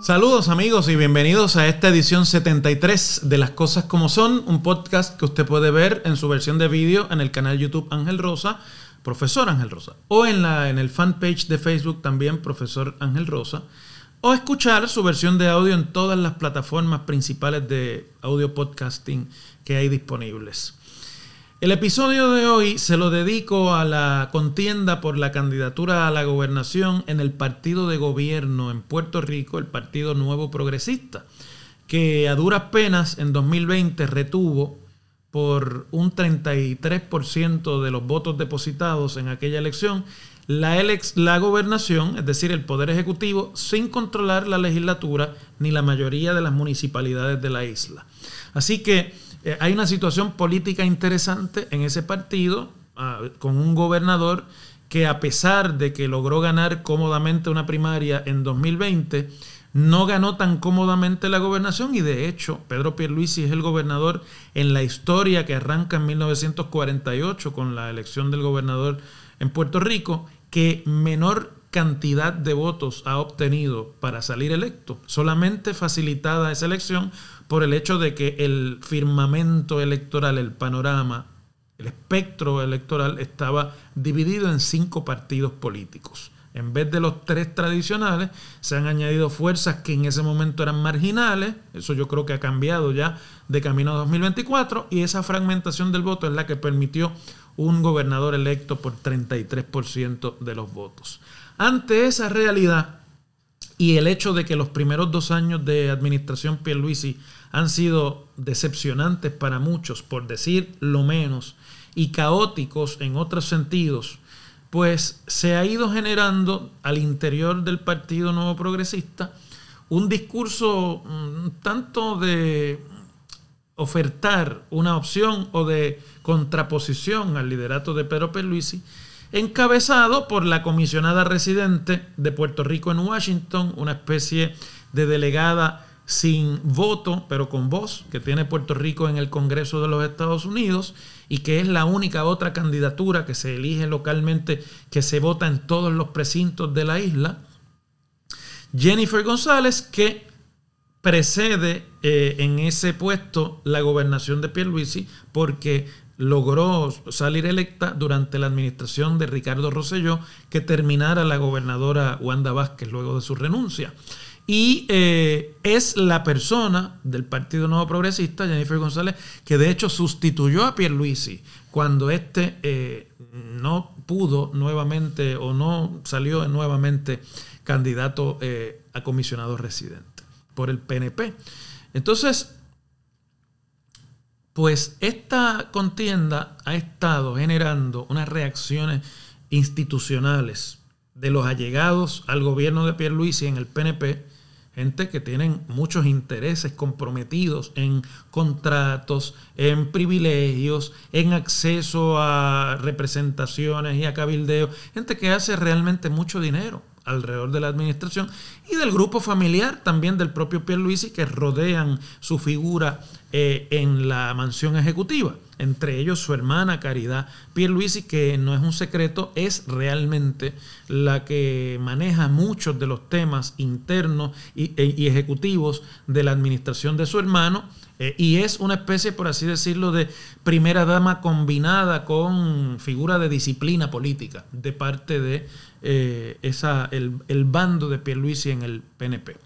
Saludos amigos y bienvenidos a esta edición 73 de Las Cosas como Son, un podcast que usted puede ver en su versión de vídeo en el canal YouTube Ángel Rosa, profesor Ángel Rosa, o en, la, en el fanpage de Facebook también profesor Ángel Rosa, o escuchar su versión de audio en todas las plataformas principales de audio podcasting que hay disponibles. El episodio de hoy se lo dedico a la contienda por la candidatura a la gobernación en el partido de gobierno en Puerto Rico, el Partido Nuevo Progresista, que a duras penas en 2020 retuvo por un 33% de los votos depositados en aquella elección la, la gobernación, es decir, el Poder Ejecutivo, sin controlar la legislatura ni la mayoría de las municipalidades de la isla. Así que eh, hay una situación política interesante en ese partido, ah, con un gobernador que a pesar de que logró ganar cómodamente una primaria en 2020, no ganó tan cómodamente la gobernación y de hecho Pedro Pierluisi es el gobernador en la historia que arranca en 1948 con la elección del gobernador en Puerto Rico que menor cantidad de votos ha obtenido para salir electo, solamente facilitada esa elección por el hecho de que el firmamento electoral, el panorama, el espectro electoral estaba dividido en cinco partidos políticos. En vez de los tres tradicionales, se han añadido fuerzas que en ese momento eran marginales, eso yo creo que ha cambiado ya de camino a 2024, y esa fragmentación del voto es la que permitió un gobernador electo por 33% de los votos. Ante esa realidad y el hecho de que los primeros dos años de administración Pierluisi han sido decepcionantes para muchos, por decir lo menos, y caóticos en otros sentidos, pues se ha ido generando al interior del Partido Nuevo Progresista un discurso mm, tanto de ofertar una opción o de contraposición al liderato de Pedro Pierluisi, encabezado por la comisionada residente de Puerto Rico en Washington, una especie de delegada sin voto, pero con voz, que tiene Puerto Rico en el Congreso de los Estados Unidos y que es la única otra candidatura que se elige localmente, que se vota en todos los precintos de la isla. Jennifer González, que precede eh, en ese puesto la gobernación de Pierluisi porque logró salir electa durante la administración de Ricardo Rosselló que terminara la gobernadora Wanda Vázquez luego de su renuncia. Y eh, es la persona del Partido Nuevo Progresista, Jennifer González, que de hecho sustituyó a Pierluisi cuando éste eh, no pudo nuevamente o no salió nuevamente candidato a comisionado residente por el PNP. Entonces, pues esta contienda ha estado generando unas reacciones institucionales de los allegados al gobierno de Pierluisi en el PNP gente que tienen muchos intereses comprometidos en contratos, en privilegios, en acceso a representaciones y a cabildeo, gente que hace realmente mucho dinero alrededor de la administración y del grupo familiar también del propio Pierluisi que rodean su figura eh, en la mansión ejecutiva. Entre ellos su hermana Caridad Pierluisi, que no es un secreto, es realmente la que maneja muchos de los temas internos y, e, ejecutivos de la administración de su hermano. Eh, y es una especie, por así decirlo, de primera dama combinada con figura de disciplina política de parte de eh, esa, el, el, bando de Pierluisi en el PNP.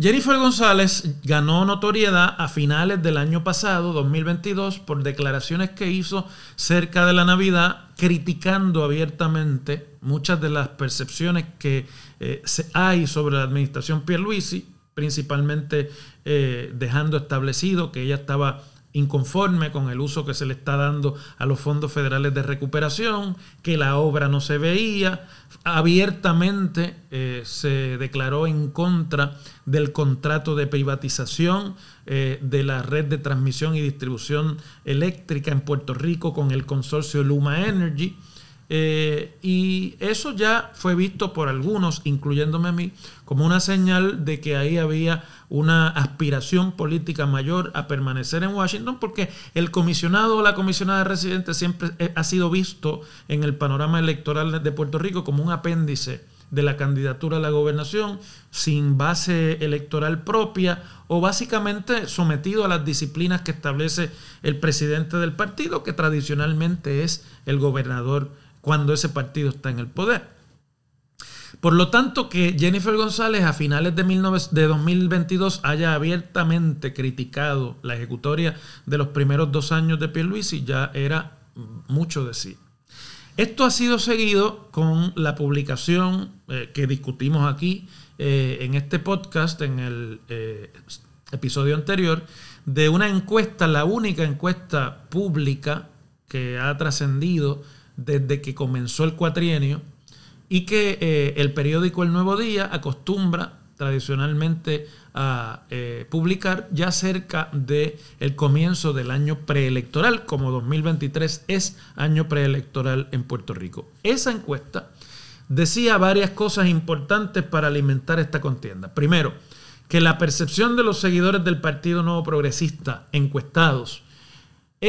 Jennifer González ganó notoriedad a finales del año pasado, 2022, por declaraciones que hizo cerca de la Navidad, criticando abiertamente muchas de las percepciones que eh, hay sobre la administración Pierluisi, principalmente eh, dejando establecido que ella estaba inconforme con el uso que se le está dando a los fondos federales de recuperación, que la obra no se veía, abiertamente eh, se declaró en contra del contrato de privatización eh, de la red de transmisión y distribución eléctrica en Puerto Rico con el consorcio Luma Energy. Eh, y eso ya fue visto por algunos, incluyéndome a mí, como una señal de que ahí había una aspiración política mayor a permanecer en Washington, porque el comisionado o la comisionada residente siempre eh, ha sido visto en el panorama electoral de Puerto Rico como un apéndice de la candidatura a la gobernación sin base electoral propia o básicamente sometido a las disciplinas que establece el presidente del partido, que tradicionalmente es el gobernador cuando ese partido está en el poder. Por lo tanto, que Jennifer González a finales de, 2022 haya abiertamente criticado la ejecutoria de los primeros dos años de Pierluisi ya era mucho decir. Esto ha sido seguido con la publicación eh, que discutimos aquí eh, en este podcast, en el eh, episodio anterior, de una encuesta, la única encuesta pública que ha trascendido desde que comenzó el cuatrienio y que el periódico El Nuevo Día acostumbra tradicionalmente a eh, publicar ya cerca del el comienzo del año preelectoral, como 2023 es año preelectoral en Puerto Rico. Esa encuesta decía varias cosas importantes para alimentar esta contienda. Primero, que la percepción de los seguidores del Partido Nuevo Progresista encuestados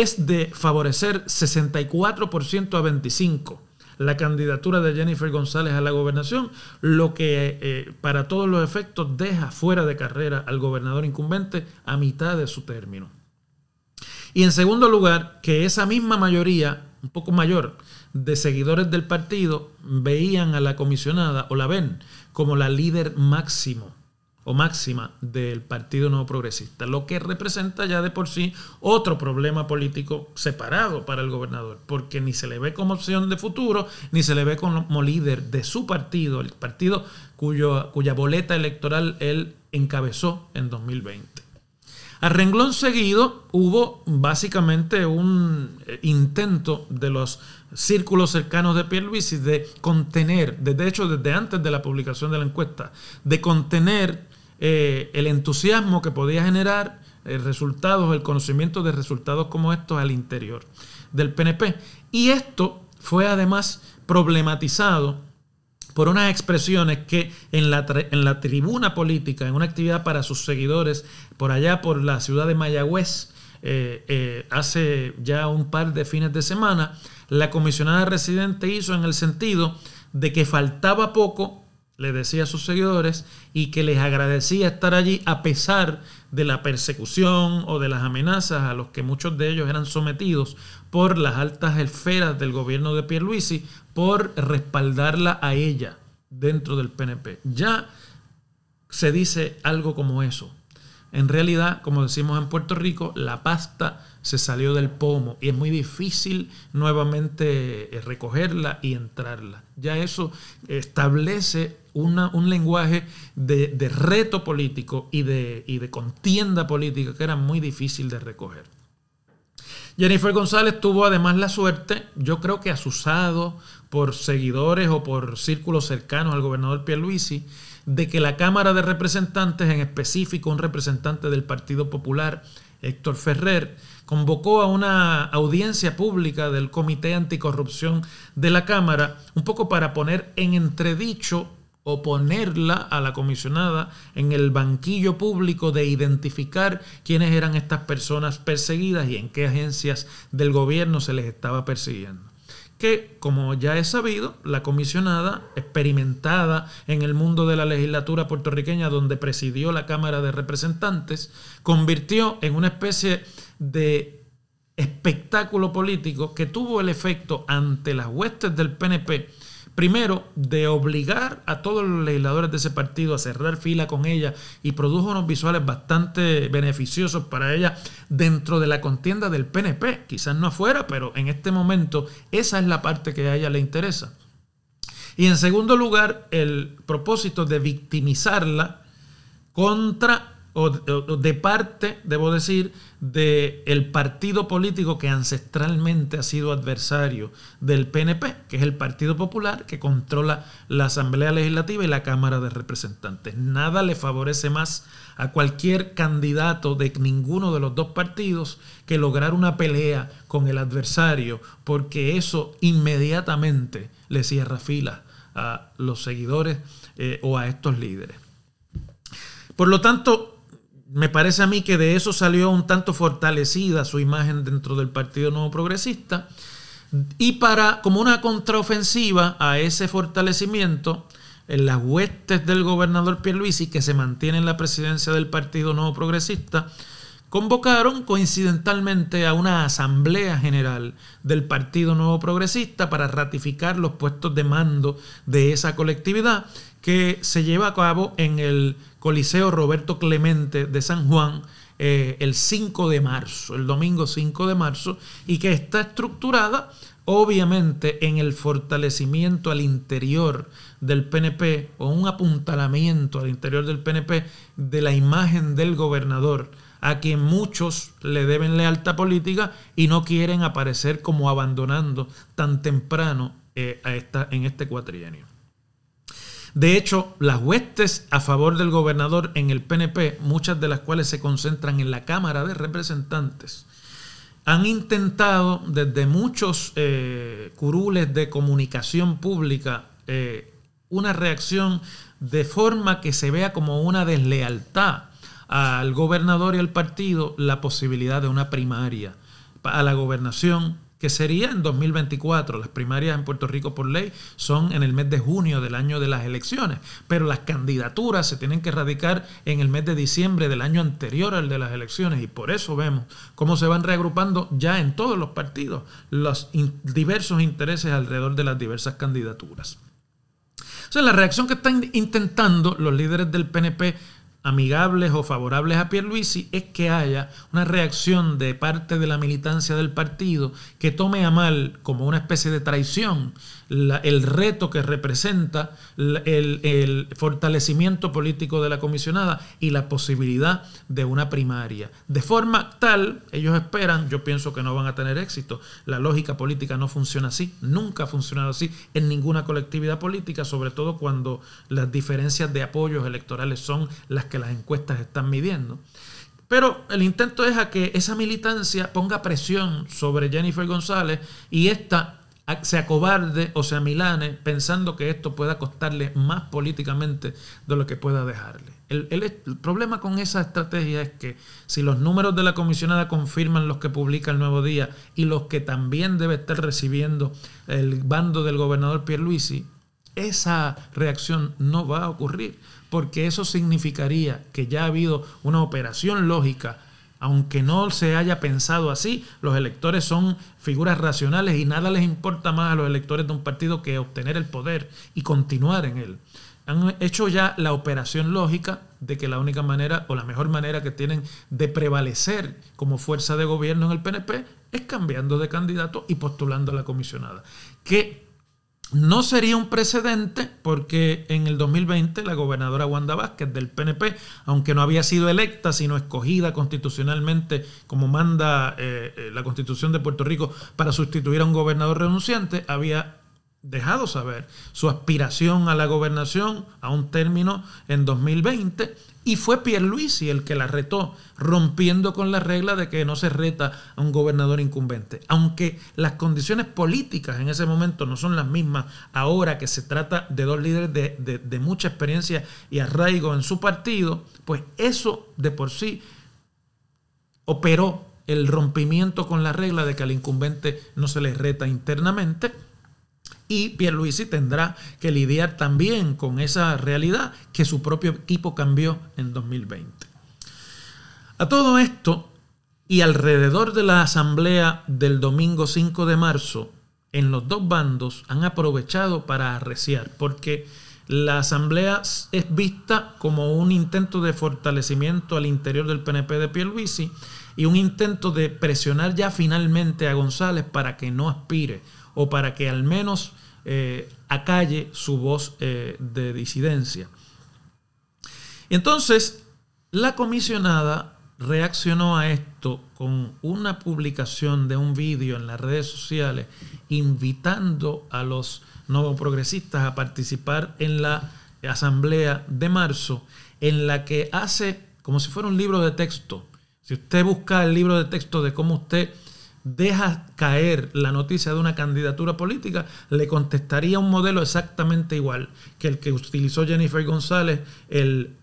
es de favorecer 64% a 25% la candidatura de Jennifer González a la gobernación, lo que eh, para todos los efectos deja fuera de carrera al gobernador incumbente a mitad de su término. Y en segundo lugar, que esa misma mayoría, un poco mayor, de seguidores del partido veían a la comisionada o la ven como la líder máximo o máxima del Partido Nuevo Progresista, lo que representa ya de por sí otro problema político separado para el gobernador, porque ni se le ve como opción de futuro, ni se le ve como líder de su partido, el partido cuya boleta electoral él encabezó en 2020. A renglón seguido hubo básicamente un eh, intento de los círculos cercanos de Pierluisi de contener, de hecho desde antes de la publicación de la encuesta, de contener eh, el entusiasmo que podía generar eh, resultados, el conocimiento de resultados como estos al interior del PNP. Y esto fue además problematizado por unas expresiones que en la, en la tribuna política, en una actividad para sus seguidores, por allá por la ciudad de Mayagüez, eh, hace ya un par de fines de semana, la comisionada residente hizo en el sentido de que faltaba poco le decía a sus seguidores y que les agradecía estar allí a pesar de la persecución o de las amenazas a los que muchos de ellos eran sometidos por las altas esferas del gobierno de Pierluisi por respaldarla a ella dentro del PNP. Ya se dice algo como eso. En realidad, como decimos en Puerto Rico, la pasta se salió del pomo y es muy difícil nuevamente eh, recogerla y entrarla. Ya eso establece un lenguaje de, reto político y de, y de contienda política que era muy difícil de recoger. Jennifer González tuvo además la suerte, yo creo que asusado por seguidores o por círculos cercanos al gobernador Pierluisi, de que la Cámara de Representantes, en específico un representante del Partido Popular, Héctor Ferrer, convocó a una audiencia pública del Comité Anticorrupción de la Cámara, un poco para poner en entredicho o ponerla a la comisionada en el banquillo público de identificar quiénes eran estas personas perseguidas y en qué agencias del gobierno se les estaba persiguiendo. Que, como ya es sabido, la comisionada, experimentada en el mundo de la legislatura puertorriqueña donde presidió la Cámara de Representantes, convirtió en una especie de espectáculo político que tuvo el efecto ante las huestes del PNP primero, de obligar a todos los legisladores de ese partido a cerrar fila con ella y produjo unos visuales bastante beneficiosos para ella dentro de la contienda del PNP, quizás no afuera, pero en este momento esa es la parte que a ella le interesa. Y en segundo lugar, el propósito de victimizarla contra o, de parte, debo decir, del el partido político que ancestralmente ha sido adversario del PNP, que es el Partido Popular, que controla la Asamblea Legislativa y la Cámara de Representantes. Nada le favorece más a cualquier candidato de ninguno de los dos partidos que lograr una pelea con el adversario, porque eso inmediatamente le cierra fila a los seguidores eh, o a estos líderes. Por lo tanto, me parece a mí que de eso salió un tanto fortalecida su imagen dentro del Partido Nuevo Progresista. Y para, como una contraofensiva a ese fortalecimiento, en las huestes del gobernador Pierluisi, que se mantiene en la presidencia del Partido Nuevo Progresista, convocaron coincidentalmente a una asamblea general del Partido Nuevo Progresista para ratificar los puestos de mando de esa colectividad que se lleva a cabo en el Coliseo Roberto Clemente de San Juan eh, el 5 de marzo, el domingo 5 de marzo, y que está estructurada obviamente en el fortalecimiento al interior del PNP o un apuntalamiento al interior del PNP de la imagen del gobernador a quien muchos le deben lealtad política y no quieren aparecer como abandonando tan temprano eh, a esta, en este cuatrienio. De hecho, las huestes a favor del gobernador en el PNP, muchas de las cuales se concentran en la Cámara de Representantes, han intentado desde muchos eh, curules de comunicación pública eh, una reacción de forma que se vea como una deslealtad al gobernador y al partido la posibilidad de una primaria a la gobernación que sería en 2024. Las primarias en Puerto Rico por ley son en el mes de junio del año de las elecciones, pero las candidaturas se tienen que radicar en el mes de diciembre del año anterior al de las elecciones y por eso vemos cómo se van reagrupando ya en todos los partidos los diversos intereses alrededor de las diversas candidaturas. O sea, la reacción que están intentando los líderes del PNP amigables o favorables a Pierluisi es que haya una reacción de parte de la militancia del partido que tome a mal como una especie de traición el reto que representa el, fortalecimiento político de la comisionada y la posibilidad de una primaria. De forma tal, ellos esperan, yo pienso que no van a tener éxito. La lógica política no funciona así, nunca ha funcionado así en ninguna colectividad política, sobre todo cuando las diferencias de apoyos electorales son las que las encuestas están midiendo. Pero el intento es a que esa militancia ponga presión sobre Jennifer González y esta se acobarde o se amilane pensando que esto pueda costarle más políticamente de lo que pueda dejarle. El, el, problema con esa estrategia es que si los números de la comisionada confirman los que publica el Nuevo Día y los que también debe estar recibiendo el bando del gobernador Pierluisi, esa reacción no va a ocurrir, porque eso significaría que ya ha habido una operación lógica aunque no se haya pensado así, los electores son figuras racionales y nada les importa más a los electores de un partido que obtener el poder y continuar en él. Han hecho ya la operación lógica de que la única manera o la mejor manera que tienen de prevalecer como fuerza de gobierno en el PNP es cambiando de candidato y postulando a la comisionada. Que no sería un precedente porque en el 2020 la gobernadora Wanda Vázquez del PNP, aunque no había sido electa, sino escogida constitucionalmente como manda eh, eh, la constitución de Puerto Rico para sustituir a un gobernador renunciante, había dejado saber su aspiración a la gobernación a un término en 2020 y fue Pierluisi el que la retó, rompiendo con la regla de que no se reta a un gobernador incumbente. Aunque las condiciones políticas en ese momento no son las mismas, ahora que se trata de dos líderes de, de mucha experiencia y arraigo en su partido, pues eso de por sí operó el rompimiento con la regla de que al incumbente no se le reta internamente y Pierluisi tendrá que lidiar también con esa realidad que su propio equipo cambió en 2020. A todo esto, y alrededor de la asamblea del domingo 5 de marzo, en los dos bandos han aprovechado para arreciar, porque la asamblea es vista como un intento de fortalecimiento al interior del PNP de Pierluisi y un intento de presionar ya finalmente a González para que no aspire o para que al menos eh, acalle su voz eh, de disidencia. Entonces, La comisionada reaccionó a esto con una publicación de un vídeo en las redes sociales invitando a los nuevos progresistas a participar en la asamblea de marzo, en la que hace como si fuera un libro de texto. Si usted busca el libro de texto de cómo usted deja caer la noticia de una candidatura política, le contestaría un modelo exactamente igual que el que utilizó Jennifer González el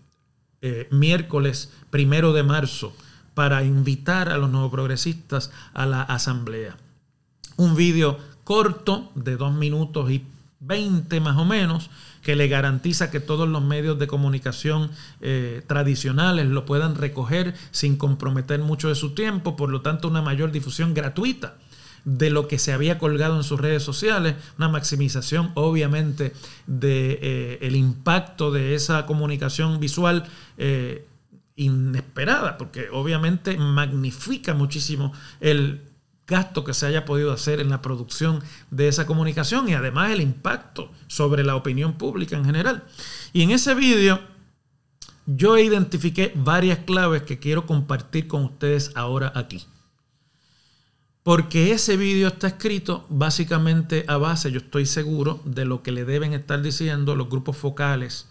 eh, miércoles primero de marzo para invitar a los nuevos progresistas a la asamblea. Un vídeo corto de dos minutos y veinte más o menos, que le garantiza que todos los medios de comunicación eh, tradicionales lo puedan recoger sin comprometer mucho de su tiempo, por lo tanto una mayor difusión gratuita de lo que se había colgado en sus redes sociales, una maximización obviamente de eh, impacto de esa comunicación visual eh, inesperada, porque obviamente magnifica muchísimo el gasto que se haya podido hacer en la producción de esa comunicación y además el impacto sobre la opinión pública en general. Y en ese vídeo yo identifiqué varias claves que quiero compartir con ustedes ahora aquí. Porque ese vídeo está escrito básicamente a base, yo estoy seguro, de lo que le deben estar diciendo los grupos focales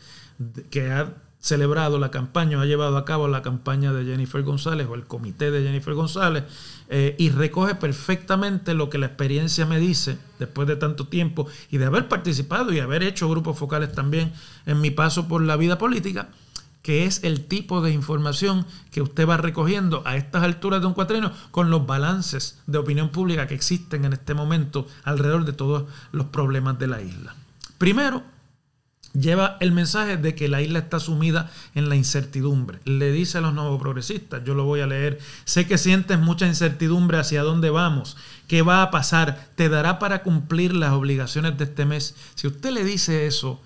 que ha celebrado la campaña, ha llevado a cabo la campaña de Jennifer González o el comité de Jennifer González eh, y recoge perfectamente lo que la experiencia me dice después de tanto tiempo y de haber participado y haber hecho grupos focales también en mi paso por la vida política, que es el tipo de información que usted va recogiendo a estas alturas de un cuatrino con los balances de opinión pública que existen en este momento alrededor de todos los problemas de la isla. Primero, lleva el mensaje de que la isla está sumida en la incertidumbre. Le dice a los nuevos progresistas, yo lo voy a leer, sé que sientes mucha incertidumbre hacia dónde vamos, qué va a pasar, te dará para cumplir las obligaciones de este mes. Si usted le dice eso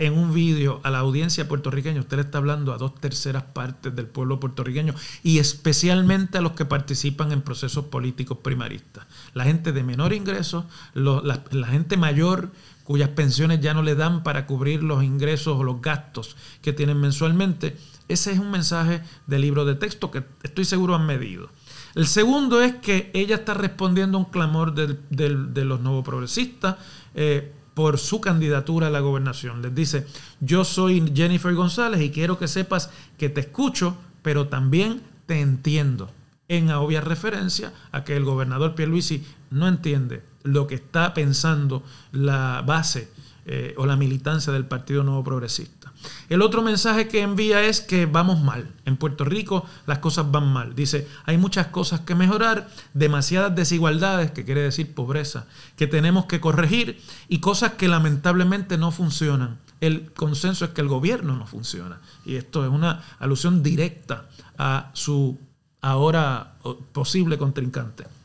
en un vídeo a la audiencia puertorriqueña, usted le está hablando a dos terceras partes del pueblo puertorriqueño y especialmente a los que participan en procesos políticos primaristas. La gente de menor ingreso, la gente mayor cuyas pensiones ya no le dan para cubrir los ingresos o los gastos que tienen mensualmente. Ese es un mensaje del libro de texto que estoy seguro han medido. El segundo es que ella está respondiendo a un clamor de los nuevos progresistas eh, por su candidatura a la gobernación. Les dice, yo soy Jennifer González y quiero que sepas que te escucho, pero también te entiendo. En obvia referencia a que el gobernador Pierluisi no entiende lo que está pensando la base eh, o la militancia del Partido Nuevo Progresista. El otro mensaje que envía es que vamos mal. En Puerto Rico las cosas van mal. Dice, hay muchas cosas que mejorar, demasiadas desigualdades, que quiere decir pobreza, que tenemos que corregir y cosas que lamentablemente no funcionan. El consenso es que el gobierno no funciona. Y esto es una alusión directa a su ahora posible contrincante.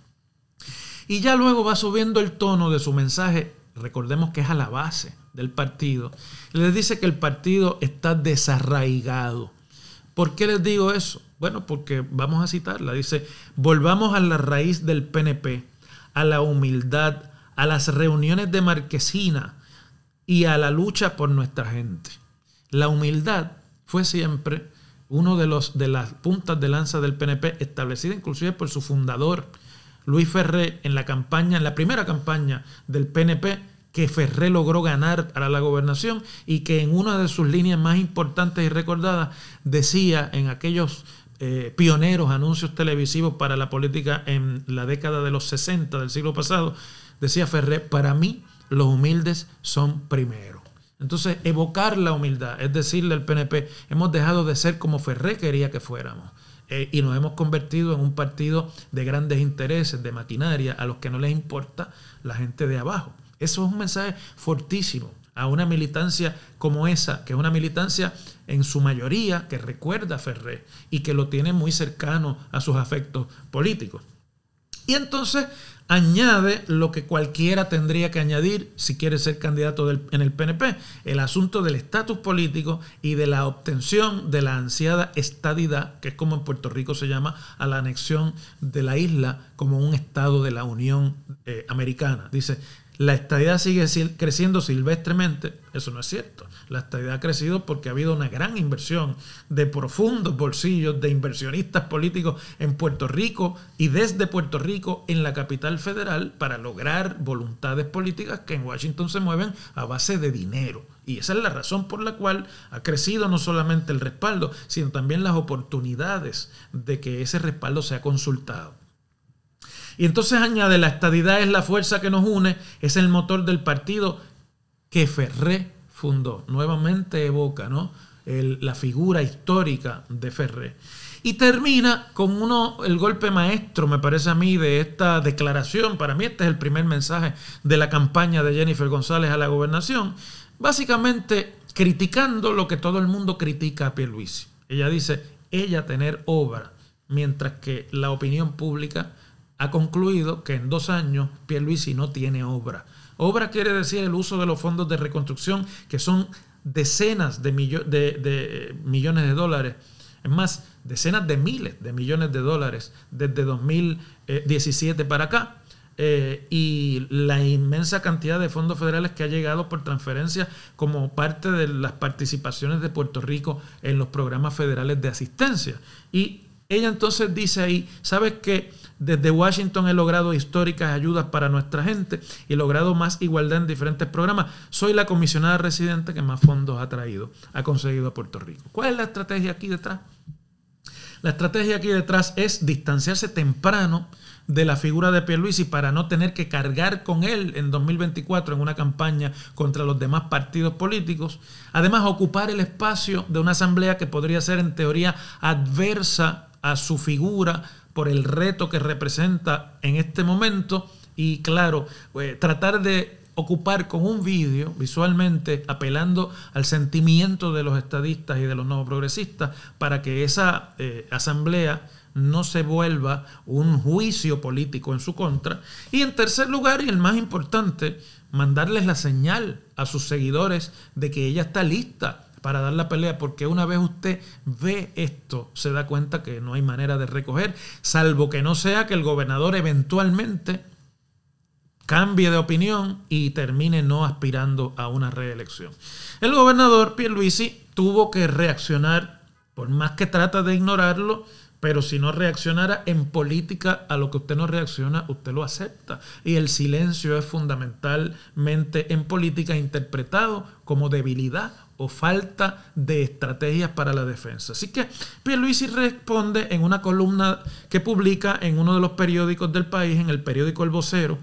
Y ya luego va subiendo el tono de su mensaje, recordemos que es a la base del partido. Les dice que el partido está desarraigado. ¿Por qué les digo eso? Bueno, porque vamos a citarla. Dice, volvamos a la raíz del PNP, a la humildad, a las reuniones de marquesina y a la lucha por nuestra gente. La humildad fue siempre uno de, los, de las puntas de lanza del PNP, establecida inclusive por su fundador, Luis Ferré en la campaña, en la primera campaña del PNP, que Ferré logró ganar a la gobernación y que en una de sus líneas más importantes y recordadas decía en aquellos eh, pioneros anuncios televisivos para la política en la década de los 60 del siglo pasado, decía Ferré, para mí los humildes son primero. Entonces, evocar la humildad, es decirle al PNP, hemos dejado de ser como Ferré quería que fuéramos. Eh, y nos hemos convertido en un partido de grandes intereses, de maquinaria, a los que no les importa la gente de abajo. Eso es un mensaje fortísimo a una militancia como esa, que es una militancia en su mayoría que recuerda a Ferré y que lo tiene muy cercano a sus afectos políticos. Y entonces añade lo que cualquiera tendría que añadir si quiere ser candidato en el PNP, el asunto del estatus político y de la obtención de la ansiada estadidad, que es como en Puerto Rico se llama a la anexión de la isla como un estado de la Unión eh, Americana. Dice, la estadidad sigue creciendo silvestremente, eso no es cierto. La estadidad ha crecido porque ha habido una gran inversión de profundos bolsillos de inversionistas políticos en Puerto Rico y desde Puerto Rico en la capital federal para lograr voluntades políticas que en Washington se mueven a base de dinero. Y esa es la razón por la cual ha crecido no solamente el respaldo, sino también las oportunidades de que ese respaldo sea consultado. Y entonces añade, la estadidad es la fuerza que nos une, es el motor del partido que Ferré fundó. Nuevamente evoca ¿no? la figura histórica de Ferré. Y termina con uno, el golpe maestro, me parece a mí, de esta declaración. Para mí este es el primer mensaje de la campaña de Jennifer González a la gobernación. Básicamente criticando lo que todo el mundo critica a Pierluisi. Ella dice, ella tener obra, mientras que la opinión pública ha concluido que en dos años Pierluisi no tiene obra. Obra quiere decir el uso de los fondos de reconstrucción, que son decenas de, de, millones de dólares. Es más, decenas de miles de millones de dólares desde 2017 para acá. Eh, y la inmensa cantidad de fondos federales que ha llegado por transferencia como parte de las participaciones de Puerto Rico en los programas federales de asistencia. Y ella entonces dice ahí, ¿sabes qué? Desde Washington he logrado históricas ayudas para nuestra gente y he logrado más igualdad en diferentes programas. Soy la comisionada residente que más fondos ha traído, ha conseguido a Puerto Rico. ¿Cuál es la estrategia aquí detrás? La estrategia aquí detrás es distanciarse temprano de la figura de Pierluisi para no tener que cargar con él en 2024 en una campaña contra los demás partidos políticos. Además, ocupar el espacio de una asamblea que podría ser en teoría adversa a su figura por el reto que representa en este momento y claro, eh, tratar de ocupar con un vídeo visualmente apelando al sentimiento de los estadistas y de los nuevos progresistas para que esa eh, asamblea no se vuelva un juicio político en su contra. Y en tercer lugar, y el más importante, mandarles la señal a sus seguidores de que ella está lista para dar la pelea, porque una vez usted ve esto, se da cuenta que no hay manera de recoger, salvo que no sea que el gobernador eventualmente cambie de opinión y termine no aspirando a una reelección. El gobernador Pierluisi tuvo que reaccionar, por más que trata de ignorarlo, pero si no reaccionara en política a lo que usted no reacciona, usted lo acepta. Y el silencio es fundamentalmente en política interpretado como debilidad o falta de estrategias para la defensa. Así que Pierluisi responde en una columna que publica en uno de los periódicos del país, en el periódico El Vocero,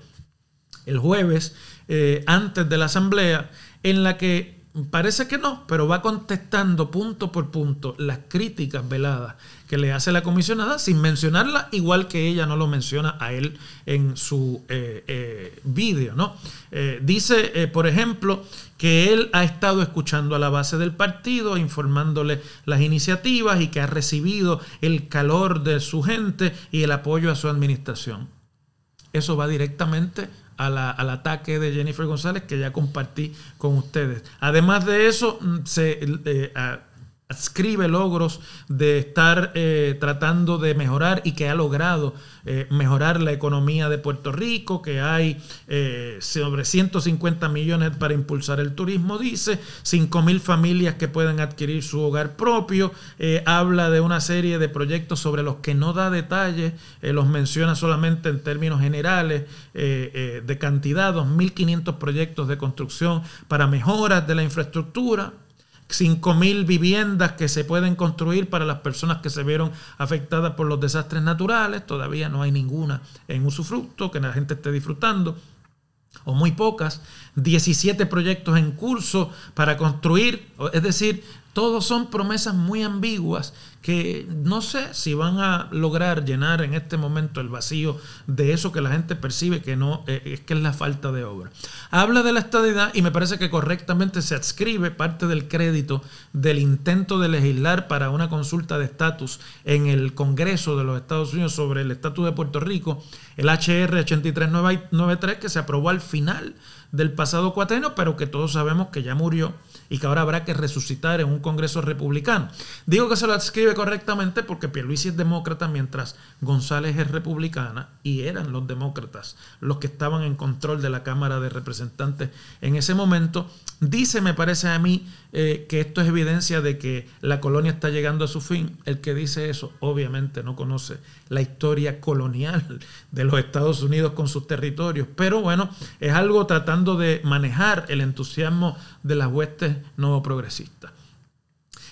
el jueves, eh, antes de la asamblea, en la que parece que no, pero va contestando punto por punto las críticas veladas que le hace la comisionada sin mencionarla, igual que ella no lo menciona a él en su eh, eh, vídeo. ¿no? Eh, dice, por ejemplo, que él ha estado escuchando a la base del partido, informándole las iniciativas y que ha recibido el calor de su gente y el apoyo a su administración. Eso va directamente al ataque de Jennifer González que ya compartí con ustedes. Además de eso, mm, se, escribe logros de estar eh, tratando de mejorar y que ha logrado eh, mejorar la economía de Puerto Rico, que hay eh, sobre 150 millones para impulsar el turismo, dice, 5 mil familias que pueden adquirir su hogar propio, habla de una serie de proyectos sobre los que no da detalles, los menciona solamente en términos generales de cantidad, 2.500 proyectos de construcción para mejoras de la infraestructura, 5.000 viviendas que se pueden construir para las personas que se vieron afectadas por los desastres naturales. Todavía no hay ninguna en usufructo que la gente esté disfrutando, o muy pocas. 17 proyectos en curso para construir, es decir, todos son promesas muy ambiguas que no sé si van a lograr llenar en este momento el vacío de eso que la gente percibe que no eh, es que es la falta de obra. Habla de la estadidad y me parece que correctamente se adscribe parte del crédito del intento de legislar para una consulta de estatus en el Congreso de los Estados Unidos sobre el estatus de Puerto Rico, el HR 8393 que se aprobó al final del pasado cuatreno, pero que todos sabemos que ya murió y que ahora habrá que resucitar en un Congreso republicano. Digo que se lo adscribe correctamente porque Pierluisi es demócrata mientras González es republicana y eran los demócratas los que estaban en control de la Cámara de Representantes en ese momento. Dice, me parece a mí, eh, que esto es evidencia de que la colonia está llegando a su fin. El que dice eso obviamente no conoce la historia colonial de los Estados Unidos con sus territorios, pero bueno, es algo tratando de manejar el entusiasmo de las huestes no progresistas.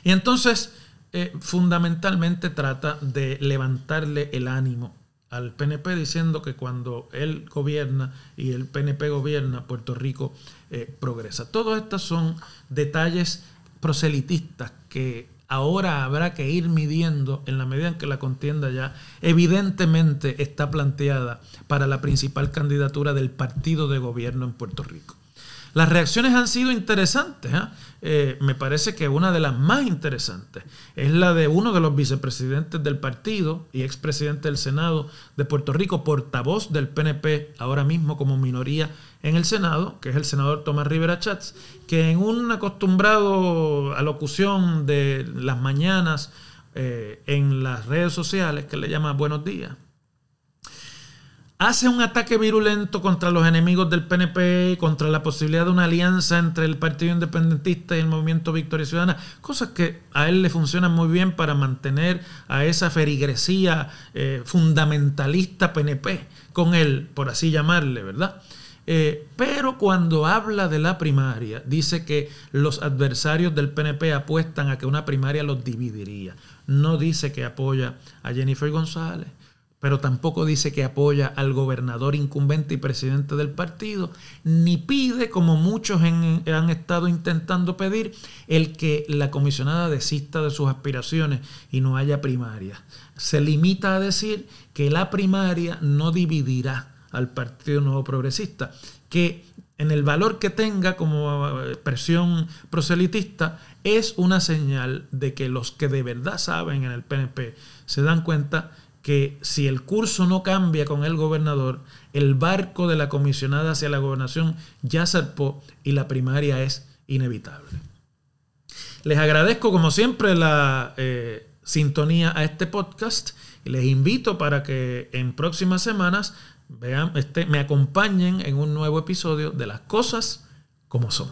Y entonces, eh, fundamentalmente trata de levantarle el ánimo al PNP diciendo que cuando él gobierna y el PNP gobierna, Puerto Rico eh, progresa. Todos estos son detalles proselitistas que ahora habrá que ir midiendo en la medida en que la contienda ya evidentemente está planteada para la principal candidatura del partido de gobierno en Puerto Rico. Las reacciones han sido interesantes. ¿eh? Eh, me parece que una de las más interesantes es la de uno de los vicepresidentes del partido y expresidente del Senado de Puerto Rico, portavoz del PNP ahora mismo como minoría en el Senado, que es el senador Tomás Rivera Chats, que en un acostumbrado alocución de las mañanas eh, en las redes sociales, que le llama Buenos días, hace un ataque virulento contra los enemigos del PNP, contra la posibilidad de una alianza entre el Partido Independentista y el Movimiento Victoria Ciudadana, cosas que a él le funcionan muy bien para mantener a esa ferigresía eh, fundamentalista PNP con él, por así llamarle, ¿verdad? Eh, pero cuando habla de la primaria, dice que los adversarios del PNP apuestan a que una primaria los dividiría. No dice que apoya a Jennifer González, pero tampoco dice que apoya al gobernador incumbente y presidente del partido, ni pide, como muchos han estado intentando pedir, el que la comisionada desista de sus aspiraciones y no haya primaria. Se limita a decir que la primaria no dividirá al Partido Nuevo Progresista, que en el valor que tenga como presión proselitista es una señal de que los que de verdad saben en el PNP se dan cuenta que si el curso no cambia con el gobernador, el barco de la comisionada hacia la gobernación ya zarpó y la primaria es inevitable. Les agradezco como siempre la eh, sintonía a este podcast y les invito para que en próximas semanas vean, este, me acompañen en un nuevo episodio de las cosas como son.